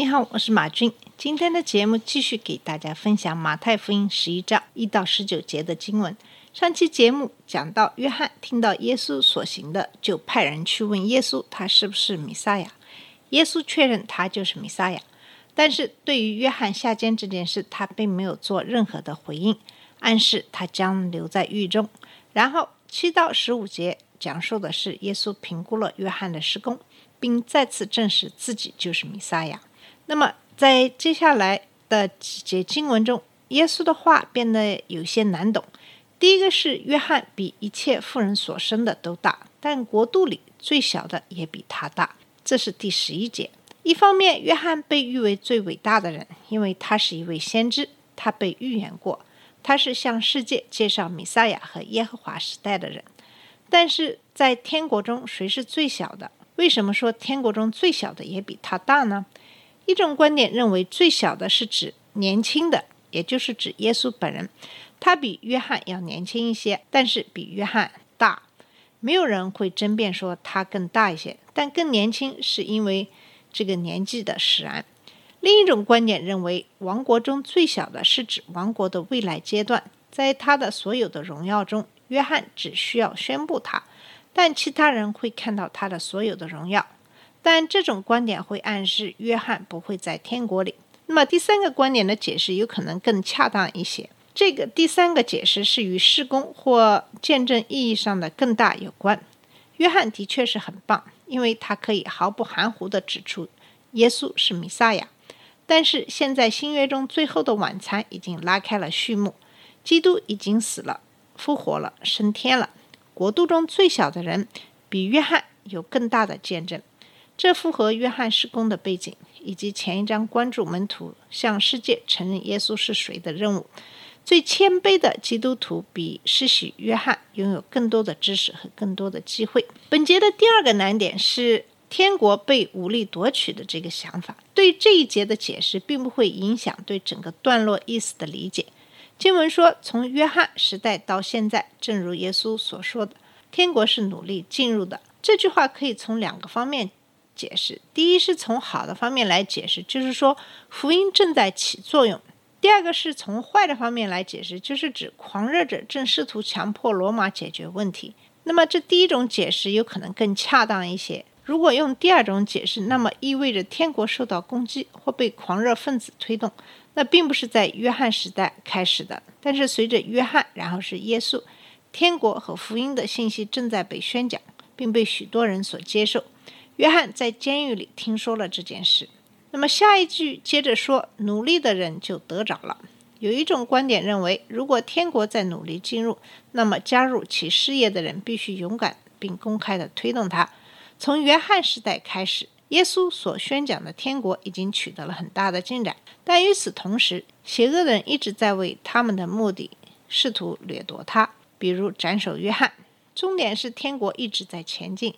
你好，我是马军。今天的节目继续给大家分享马太福音十一章一到十九节的经文。上期节目讲到，约翰听到耶稣所行的，就派人去问耶稣，他是不是弥撒亚。耶稣确认他就是弥撒亚，但是对于约翰下监这件事，他并没有做任何的回应，暗示他将留在狱中。然后七到十五节讲述的是耶稣评估了约翰的施工，并再次证实自己就是弥撒亚。那么在接下来的几节经文中，耶稣的话变得有些难懂。第一个是约翰比一切妇人所生的都大，但国度里最小的也比他大。这是第十一节。一方面，约翰被誉为最伟大的人，因为他是一位先知，他被预言过，他是向世界介绍弥撒亚和耶和华时代的人。但是在天国中，谁是最小的？为什么说天国中最小的也比他大呢？一种观点认为，最小的是指年轻的，也就是指耶稣本人，他比约翰要年轻一些，但是比约翰大。没有人会争辩说他更大一些，但更年轻是因为这个年纪的使然。另一种观点认为，王国中最小的是指王国的未来阶段，在他的所有的荣耀中，约翰只需要宣布他，但其他人会看到他的所有的荣耀。但这种观点会暗示约翰不会在天国里。那么第三个观点的解释有可能更恰当一些。这个第三个解释是与施工或见证意义上的更大有关。约翰的确是很棒，因为他可以毫不含糊地指出耶稣是弥撒亚。但是现在新约中最后的晚餐已经拉开了序幕，基督已经死了、复活了、升天了。国度中最小的人比约翰有更大的见证。这符合约翰施工的背景，以及前一章关注门徒向世界承认耶稣是谁的任务。最谦卑的基督徒比施洗约翰拥有更多的知识和更多的机会。本节的第二个难点是天国被武力夺取的这个想法。对这一节的解释并不会影响对整个段落意思的理解。经文说，从约翰时代到现在，正如耶稣所说的，天国是努力进入的。这句话可以从两个方面。解释，第一是从好的方面来解释，就是说福音正在起作用；第二个是从坏的方面来解释，就是指狂热者正试图强迫罗马解决问题。那么这第一种解释有可能更恰当一些。如果用第二种解释，那么意味着天国受到攻击或被狂热分子推动，那并不是在约翰时代开始的，但是随着约翰，然后是耶稣，天国和福音的信息正在被宣讲，并被许多人所接受。约翰在监狱里听说了这件事。那么下一句接着说：“努力的人就得着了。”有一种观点认为，如果天国在努力进入，那么加入其事业的人必须勇敢并公开地推动它。从约翰时代开始，耶稣所宣讲的天国已经取得了很大的进展，但与此同时，邪恶的人一直在为他们的目的试图掠夺它，比如斩首约翰。重点是天国一直在前进。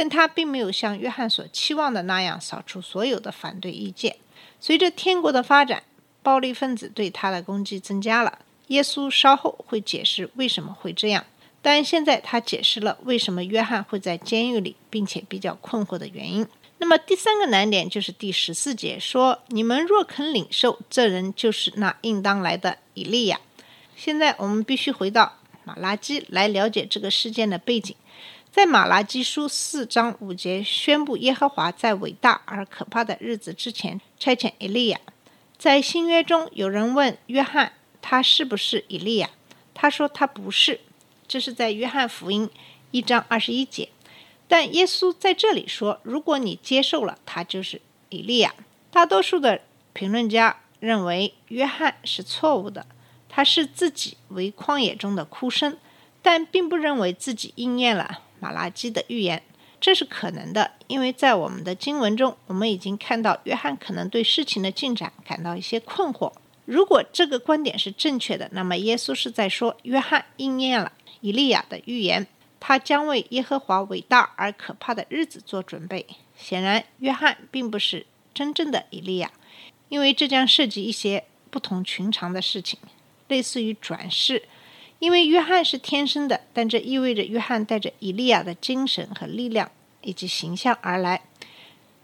但他并没有像约翰所期望的那样扫除所有的反对意见。随着天国的发展，暴力分子对他的攻击增加了。耶稣稍后会解释为什么会这样，但现在他解释了为什么约翰会在监狱里，并且比较困惑的原因。那么第三个难点就是第十四节说：“你们若肯领受，这人就是那应当来的以利亚。”现在我们必须回到马拉基来了解这个事件的背景。在马拉基书四章五节宣布耶和华在伟大而可怕的日子之前差遣以利亚。在新约中，有人问约翰他是不是以利亚，他说他不是。这是在约翰福音一章二十一节。但耶稣在这里说，如果你接受了，他就是以利亚。大多数的评论家认为约翰是错误的，他是自己为旷野中的哭声，但并不认为自己应验了。马拉基的预言，这是可能的，因为在我们的经文中，我们已经看到约翰可能对事情的进展感到一些困惑。如果这个观点是正确的，那么耶稣是在说约翰应验了以利亚的预言，他将为耶和华伟大而可怕的日子做准备。显然，约翰并不是真正的以利亚，因为这将涉及一些不同寻常的事情，类似于转世。因为约翰是天生的，但这意味着约翰带着以利亚的精神和力量以及形象而来。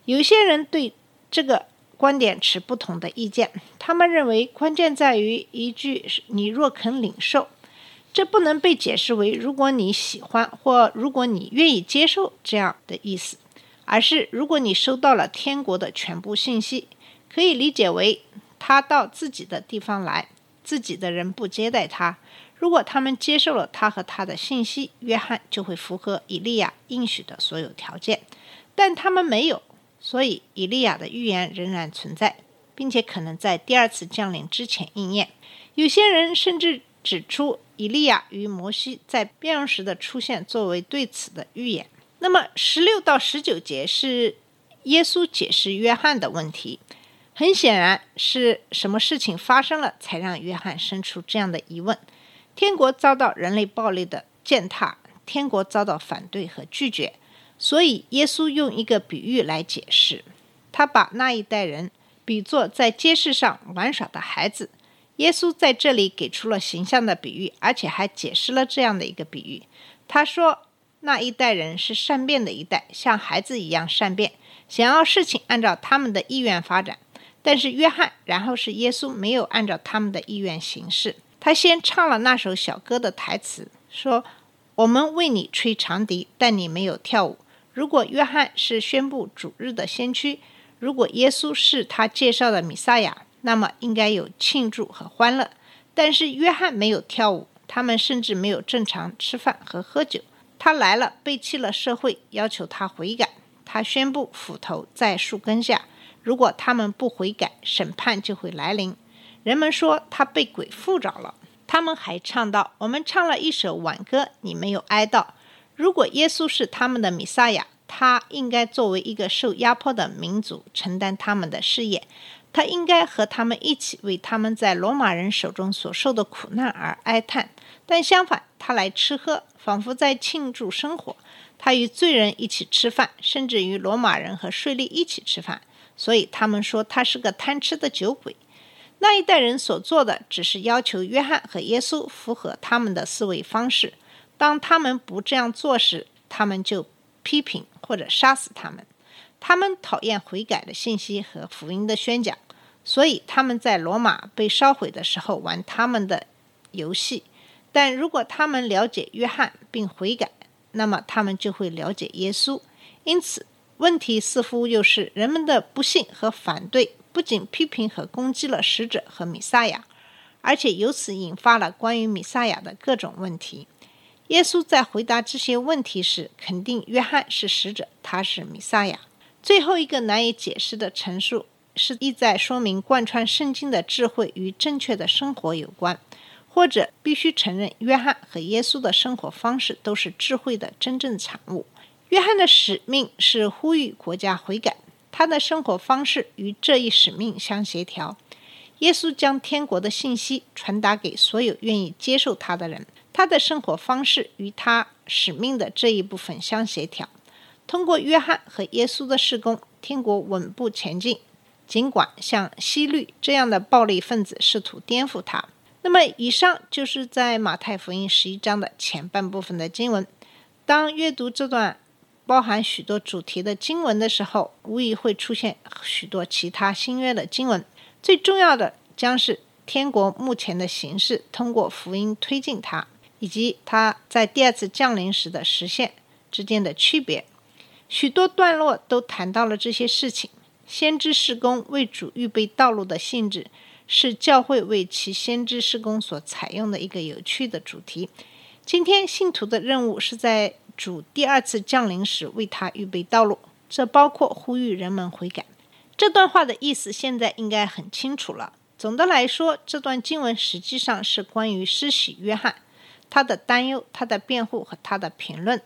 有些人对这个。观点持不同的意见，他们认为关键在于一句“你若肯领受”，这不能被解释为“如果你喜欢”或“如果你愿意接受”这样的意思，而是“如果你收到了天国的全部信息”，可以理解为他到自己的地方来，自己的人不接待他。如果他们接受了他和他的信息，约翰就会符合以利亚应许的所有条件，但他们没有。所以，以利亚的预言仍然存在，并且可能在第二次降临之前应验。有些人甚至指出，以利亚与摩西在变容时的出现作为对此的预言。那么，十六到十九节是耶稣解释约翰的问题。很显然，是什么事情发生了，才让约翰生出这样的疑问？天国遭到人类暴力的践踏，天国遭到反对和拒绝。所以，耶稣用一个比喻来解释，他把那一代人比作在街市上玩耍的孩子。耶稣在这里给出了形象的比喻，而且还解释了这样的一个比喻。他说，那一代人是善变的一代，像孩子一样善变，想要事情按照他们的意愿发展。但是约翰，然后是耶稣，没有按照他们的意愿行事。他先唱了那首小歌的台词，说：“我们为你吹长笛，但你没有跳舞。”如果约翰是宣布主日的先驱，如果耶稣是他介绍的弥撒亚，那么应该有庆祝和欢乐。但是约翰没有跳舞，他们甚至没有正常吃饭和喝酒。他来了，背弃了社会，要求他悔改。他宣布斧头在树根下，如果他们不悔改，审判就会来临。人们说他被鬼附着了。他们还唱道：“我们唱了一首挽歌，你没有哀悼。”如果耶稣是他们的弥撒亚，他应该作为一个受压迫的民族承担他们的事业，他应该和他们一起为他们在罗马人手中所受的苦难而哀叹。但相反，他来吃喝，仿佛在庆祝生活。他与罪人一起吃饭，甚至与罗马人和税吏一起吃饭。所以他们说他是个贪吃的酒鬼。那一代人所做的，只是要求约翰和耶稣符合他们的思维方式。当他们不这样做时，他们就批评或者杀死他们。他们讨厌悔改的信息和福音的宣讲，所以他们在罗马被烧毁的时候玩他们的游戏。但如果他们了解约翰并悔改，那么他们就会了解耶稣。因此，问题似乎又是人们的不幸和反对，不仅批评和攻击了使者和米撒亚，而且由此引发了关于米撒亚的各种问题。耶稣在回答这些问题时，肯定约翰是使者，他是弥撒亚。最后一个难以解释的陈述，是意在说明贯穿圣经的智慧与正确的生活有关，或者必须承认约翰和耶稣的生活方式都是智慧的真正产物。约翰的使命是呼吁国家悔改，他的生活方式与这一使命相协调。耶稣将天国的信息传达给所有愿意接受他的人。他的生活方式与他使命的这一部分相协调。通过约翰和耶稣的施工，天国稳步前进。尽管像西律这样的暴力分子试图颠覆他。那么，以上就是在马太福音十一章的前半部分的经文。当阅读这段包含许多主题的经文的时候，无疑会出现许多其他新约的经文。最重要的将是天国目前的形式，通过福音推进它。以及它在第二次降临时的实现之间的区别，许多段落都谈到了这些事情。先知施工为主预备道路的性质，是教会为其先知施工所采用的一个有趣的主题。今天信徒的任务是在主第二次降临时为他预备道路，这包括呼吁人们悔改。这段话的意思现在应该很清楚了。总的来说，这段经文实际上是关于施洗约翰。他的担忧、他的辩护和他的评论，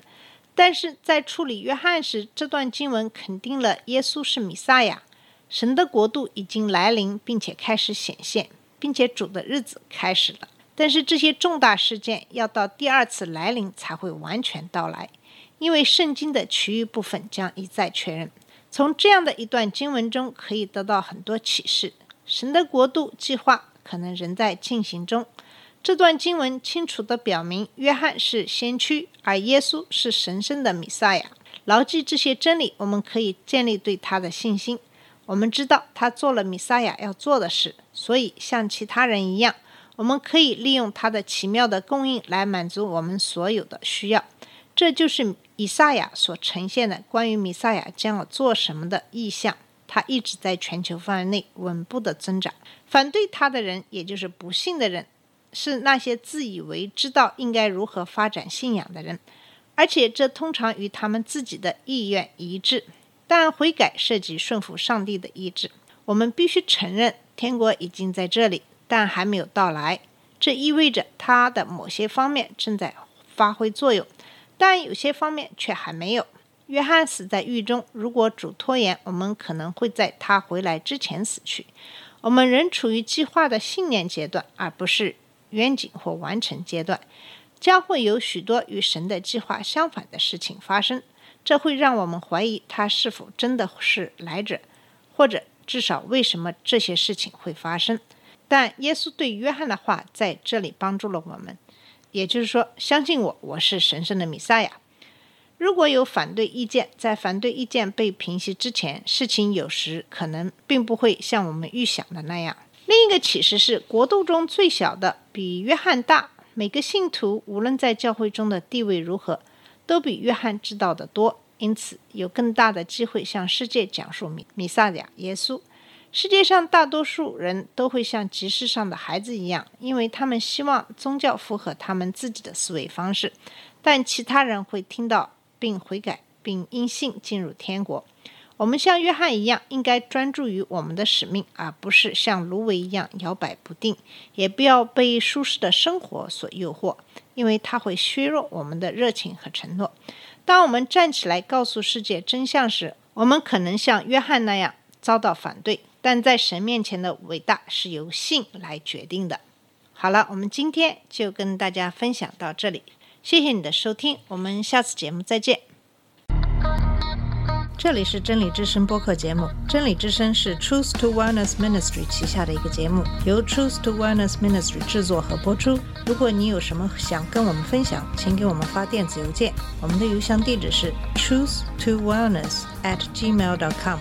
但是在处理约翰时，这段经文肯定了耶稣是弥撒亚，神的国度已经来临并且开始显现，并且主的日子开始了。但是这些重大事件要到第二次来临才会完全到来，因为圣经的其余部分将一再确认。从这样的一段经文中可以得到很多启示。神的国度计划可能仍在进行中。这段经文清楚地表明，约翰是先驱，而耶稣是神圣的弥撒亚。牢记这些真理，我们可以建立对他的信心。我们知道他做了弥撒亚要做的事，所以像其他人一样。我们可以利用它的奇妙的供应来满足我们所有的需要，这就是以赛亚所呈现的关于弥赛亚将要做什么的意象。他一直在全球范围内稳步的增长。反对他的人，也就是不信的人，是那些自以为知道应该如何发展信仰的人，而且这通常与他们自己的意愿一致。但悔改涉及顺服上帝的意志。我们必须承认，天国已经在这里。但还没有到来，这意味着它的某些方面正在发挥作用，但有些方面却还没有。约翰死在狱中，如果主拖延，我们可能会在他回来之前死去。我们仍处于计划的信念阶段，而不是远景或完成阶段。将会有许多与神的计划相反的事情发生，这会让我们怀疑他是否真的是来者，或者至少为什么这些事情会发生。但耶稣对约翰的话在这里帮助了我们，也就是说，相信我，我是神圣的弥赛亚。如果有反对意见，在反对意见被平息之前，事情有时可能并不会像我们预想的那样。另一个启示是，国度中最小的比约翰大。每个信徒无论在教会中的地位如何，都比约翰知道的多，因此有更大的机会向世界讲述弥弥赛亚耶稣。世界上大多数人都会像集市上的孩子一样，因为他们希望宗教符合他们自己的思维方式。但其他人会听到并悔改，并因信进入天国。我们像约翰一样，应该专注于我们的使命，而不是像芦苇一样摇摆不定。也不要被舒适的生活所诱惑，因为它会削弱我们的热情和承诺。当我们站起来告诉世界真相时，我们可能像约翰那样遭到反对。但在神面前的伟大是由信来决定的。好了，我们今天就跟大家分享到这里，谢谢你的收听，我们下次节目再见。这里是真理之声播客节目，真理之声是 Truth to Wellness Ministry 旗下的一个节目，由 Truth to Wellness Ministry 制作和播出。如果你有什么想跟我们分享，请给我们发电子邮件，我们的邮箱地址是 truth to wellness at gmail dot com。